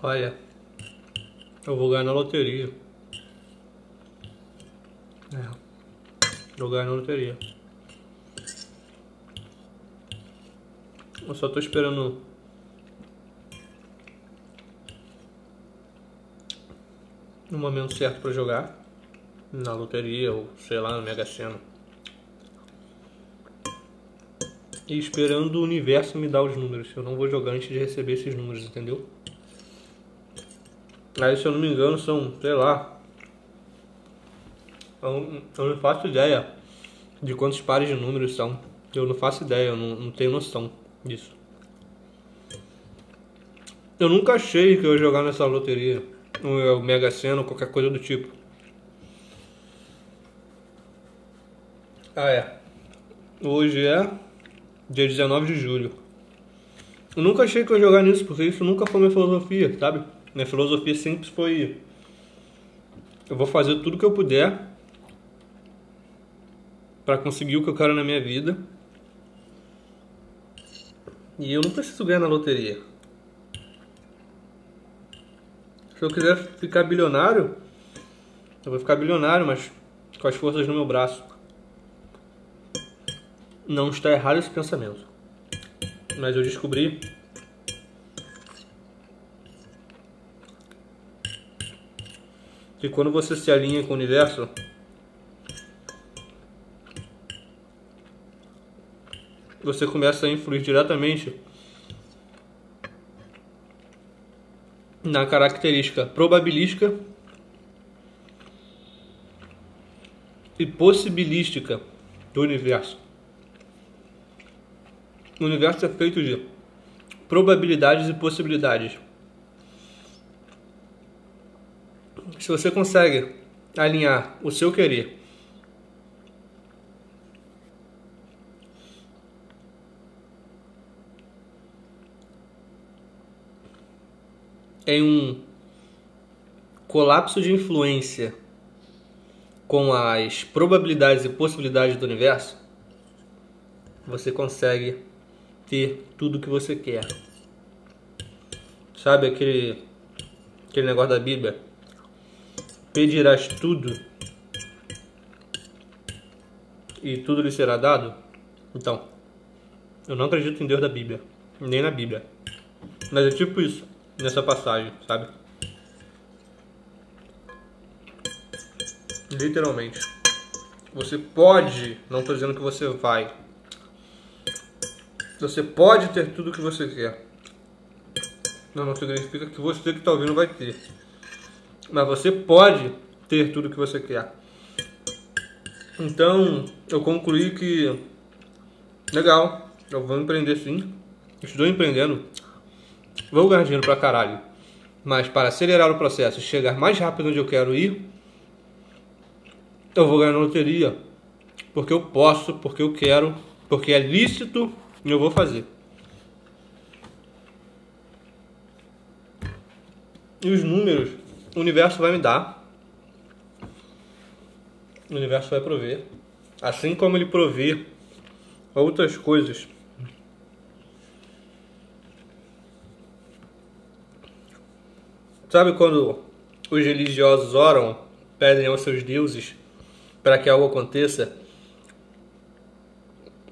Olha, eu vou ganhar na loteria. É, ganhar na loteria. Eu só tô esperando no momento certo para jogar na loteria ou sei lá, no Mega Sena. E esperando o universo me dar os números. Eu não vou jogar antes de receber esses números, entendeu? Aí, se eu não me engano, são, sei lá. Eu, não faço ideia de quantos pares de números são. Eu não faço ideia, eu não, não tenho noção disso. Eu nunca achei que eu ia jogar nessa loteria, o Mega Sena ou qualquer coisa do tipo. Ah, é. Hoje é dia 19 de julho. Eu nunca achei que eu ia jogar nisso, porque isso nunca foi minha filosofia, sabe? Minha filosofia sempre foi. Eu vou fazer tudo que eu puder para conseguir o que eu quero na minha vida. E eu não preciso ganhar na loteria. Se eu quiser ficar bilionário, eu vou ficar bilionário, mas com as forças no meu braço. Não está errado esse pensamento. Mas eu descobri que quando você se alinha com o universo, você começa a influir diretamente na característica probabilística e possibilística do universo. O universo é feito de probabilidades e possibilidades. Se você consegue alinhar o seu querer em um colapso de influência com as probabilidades e possibilidades do universo, você consegue ter tudo que você quer. Sabe aquele aquele negócio da Bíblia? Pedirás tudo e tudo lhe será dado? Então, eu não acredito em Deus da Bíblia, nem na Bíblia. Mas é tipo isso nessa passagem, sabe? Literalmente. Você pode, não estou dizendo que você vai. Você pode ter tudo o que você quer. Não, não significa que você que está ouvindo vai ter. Mas você pode ter tudo o que você quer. Então, eu concluí que legal, eu vou empreender sim. Estou empreendendo vou ganhar dinheiro pra caralho. Mas para acelerar o processo e chegar mais rápido onde eu quero ir, eu vou ganhar na loteria. Porque eu posso, porque eu quero, porque é lícito e eu vou fazer. E os números, o universo vai me dar. O universo vai prover. Assim como ele provê outras coisas Sabe quando os religiosos oram, pedem aos seus deuses para que algo aconteça?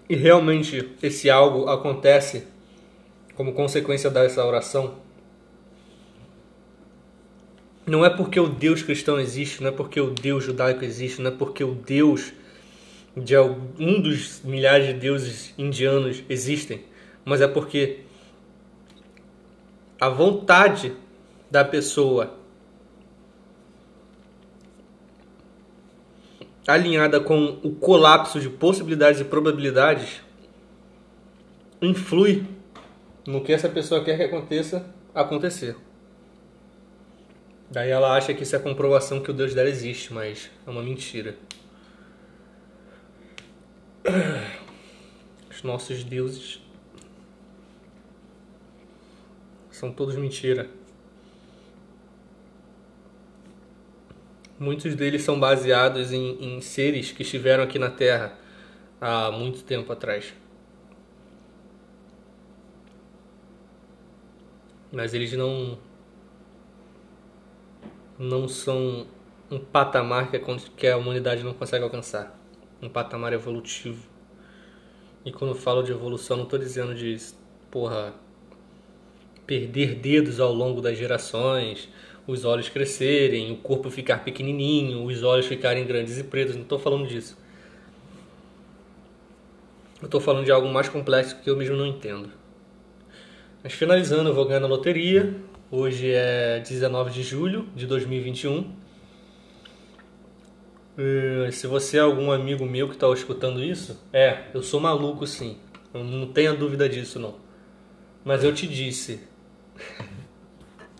E realmente esse algo acontece como consequência dessa oração? Não é porque o Deus cristão existe, não é porque o Deus judaico existe, não é porque o Deus de algum dos milhares de deuses indianos existem, mas é porque a vontade da pessoa alinhada com o colapso de possibilidades e probabilidades influi no que essa pessoa quer que aconteça acontecer. Daí ela acha que isso é comprovação que o Deus dela existe, mas é uma mentira. Os nossos deuses são todos mentira. Muitos deles são baseados em, em seres que estiveram aqui na Terra há muito tempo atrás. Mas eles não não são um patamar que a, humanidade não consegue alcançar. Um patamar evolutivo. E quando falo de evolução, não estou dizendo de, porra, perder dedos ao longo das gerações, os olhos crescerem, o corpo ficar pequenininho, os olhos ficarem grandes e pretos. Não estou falando disso. Eu estou falando de algo mais complexo que eu mesmo não entendo. Mas finalizando, eu vou ganhar na loteria. Hoje é 19 de julho de 2021. E se você é algum amigo meu que está escutando isso, é, eu sou maluco sim. Não tenha dúvida disso não. Mas eu te disse,